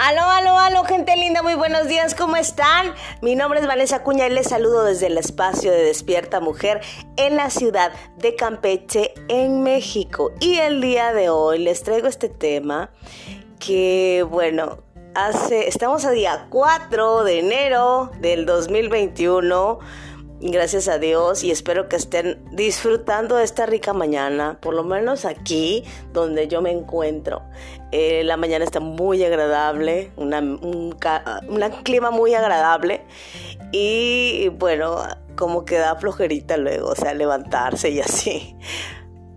Aló, aló, aló, gente linda, muy buenos días, ¿cómo están? Mi nombre es Vanessa Cuña y les saludo desde el espacio de Despierta Mujer en la ciudad de Campeche, en México. Y el día de hoy les traigo este tema que, bueno, hace, estamos a día 4 de enero del 2021 Gracias a Dios y espero que estén disfrutando esta rica mañana, por lo menos aquí donde yo me encuentro. Eh, la mañana está muy agradable, un, clima muy agradable y bueno, como que da flojerita luego, o sea, levantarse y así.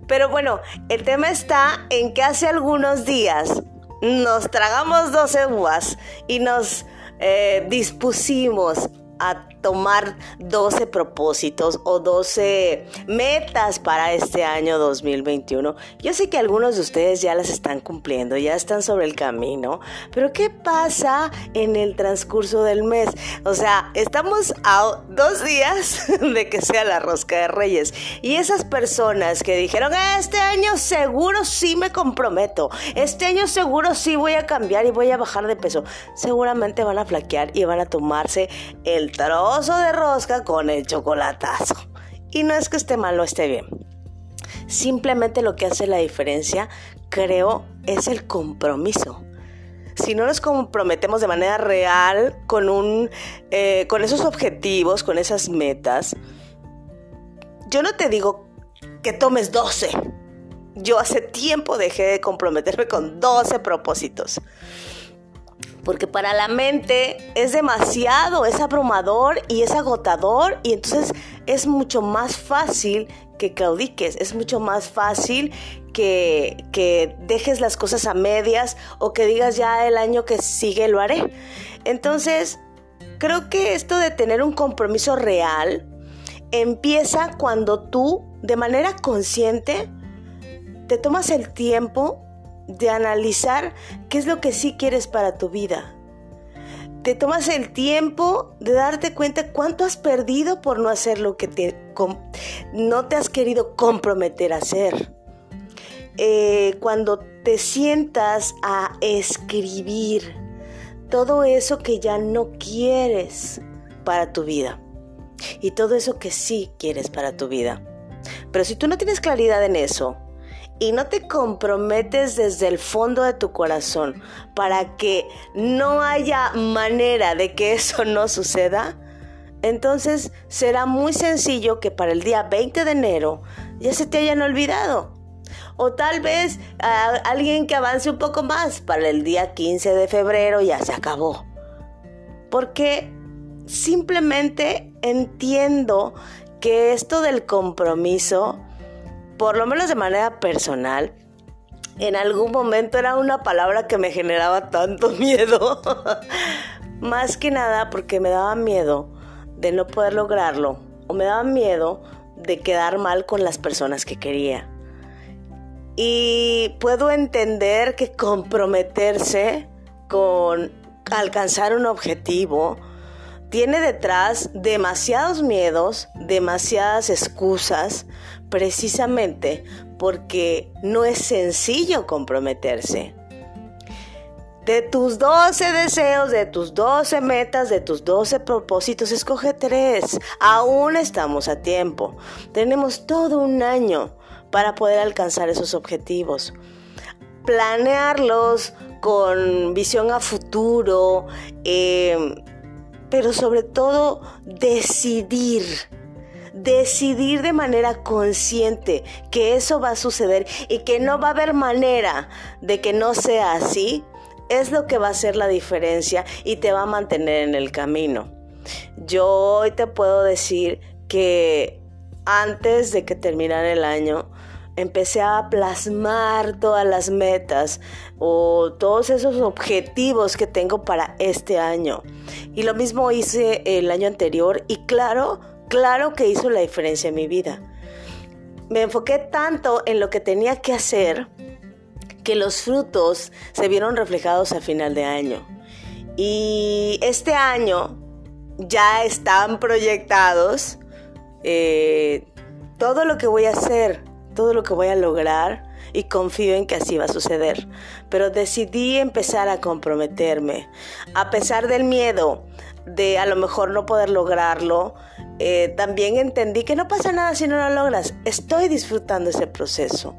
Pero bueno, el tema está en que hace algunos días nos tragamos 12 uvas y nos eh, dispusimos a tomar 12 propósitos o 12 metas para este año 2021. Yo sé que algunos de ustedes ya las están cumpliendo, ya están sobre el camino, pero ¿qué pasa en el transcurso del mes? O sea, estamos a dos días de que sea la rosca de reyes y esas personas que dijeron, este año seguro sí me comprometo, este año seguro sí voy a cambiar y voy a bajar de peso, seguramente van a flaquear y van a tomarse el trozo de rosca con el chocolatazo. Y no es que esté mal o esté bien. Simplemente lo que hace la diferencia, creo, es el compromiso. Si no nos comprometemos de manera real con, un, eh, con esos objetivos, con esas metas, yo no te digo que tomes 12. Yo hace tiempo dejé de comprometerme con 12 propósitos porque para la mente es demasiado, es abrumador y es agotador y entonces es mucho más fácil que claudiques, es mucho más fácil que, que dejes las cosas a medias o que digas ya el año que sigue lo haré. Entonces, creo que esto de tener un compromiso real empieza cuando tú, de manera consciente, te tomas el tiempo de analizar qué es lo que sí quieres para tu vida. Te tomas el tiempo de darte cuenta cuánto has perdido por no hacer lo que te, no te has querido comprometer a hacer. Eh, cuando te sientas a escribir todo eso que ya no quieres para tu vida y todo eso que sí quieres para tu vida. Pero si tú no tienes claridad en eso, y no te comprometes desde el fondo de tu corazón para que no haya manera de que eso no suceda, entonces será muy sencillo que para el día 20 de enero ya se te hayan olvidado. O tal vez alguien que avance un poco más, para el día 15 de febrero ya se acabó. Porque simplemente entiendo que esto del compromiso por lo menos de manera personal, en algún momento era una palabra que me generaba tanto miedo. Más que nada porque me daba miedo de no poder lograrlo o me daba miedo de quedar mal con las personas que quería. Y puedo entender que comprometerse con alcanzar un objetivo tiene detrás demasiados miedos, demasiadas excusas, precisamente porque no es sencillo comprometerse. De tus 12 deseos, de tus 12 metas, de tus 12 propósitos, escoge tres. Aún estamos a tiempo. Tenemos todo un año para poder alcanzar esos objetivos. Planearlos con visión a futuro, eh, pero sobre todo decidir. Decidir de manera consciente que eso va a suceder y que no va a haber manera de que no sea así, es lo que va a hacer la diferencia y te va a mantener en el camino. Yo hoy te puedo decir que antes de que terminara el año, empecé a plasmar todas las metas o todos esos objetivos que tengo para este año. Y lo mismo hice el año anterior y claro, claro que hizo la diferencia en mi vida. Me enfoqué tanto en lo que tenía que hacer que los frutos se vieron reflejados al final de año. Y este año ya están proyectados eh, todo lo que voy a hacer todo lo que voy a lograr y confío en que así va a suceder. Pero decidí empezar a comprometerme. A pesar del miedo de a lo mejor no poder lograrlo, eh, también entendí que no pasa nada si no lo logras. Estoy disfrutando ese proceso.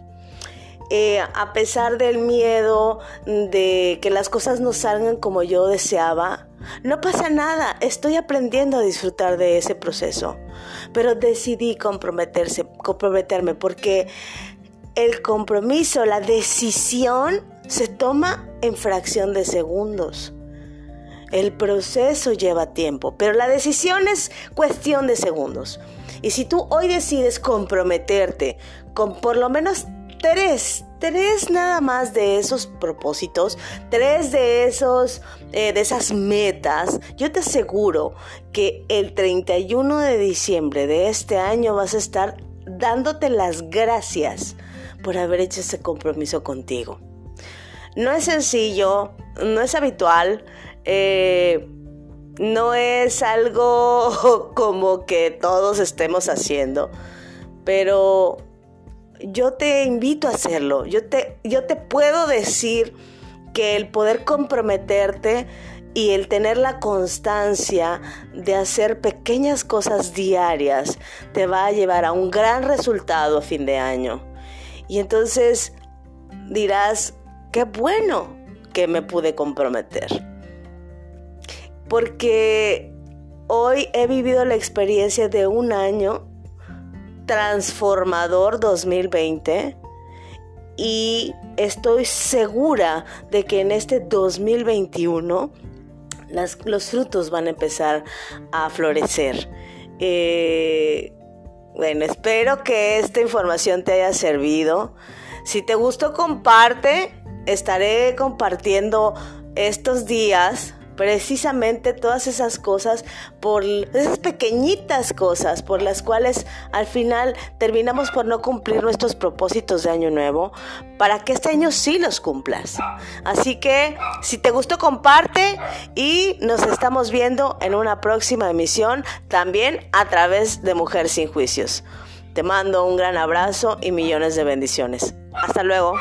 Eh, a pesar del miedo de que las cosas no salgan como yo deseaba, no pasa nada, estoy aprendiendo a disfrutar de ese proceso. Pero decidí comprometerse, comprometerme porque el compromiso, la decisión se toma en fracción de segundos. El proceso lleva tiempo, pero la decisión es cuestión de segundos. Y si tú hoy decides comprometerte con por lo menos tres, tres nada más de esos propósitos, tres de esos, eh, de esas metas, yo te aseguro que el 31 de diciembre de este año vas a estar dándote las gracias por haber hecho ese compromiso contigo. No es sencillo, no es habitual, eh, no es algo como que todos estemos haciendo, pero yo te invito a hacerlo. Yo te, yo te puedo decir que el poder comprometerte y el tener la constancia de hacer pequeñas cosas diarias te va a llevar a un gran resultado a fin de año. Y entonces dirás, qué bueno que me pude comprometer. Porque hoy he vivido la experiencia de un año transformador 2020 y estoy segura de que en este 2021 los frutos van a empezar a florecer. Eh, bueno, espero que esta información te haya servido. Si te gustó, comparte. Estaré compartiendo estos días precisamente todas esas cosas, por esas pequeñitas cosas por las cuales al final terminamos por no cumplir nuestros propósitos de año nuevo, para que este año sí los cumplas. Así que si te gustó, comparte y nos estamos viendo en una próxima emisión también a través de Mujer sin Juicios. Te mando un gran abrazo y millones de bendiciones. Hasta luego.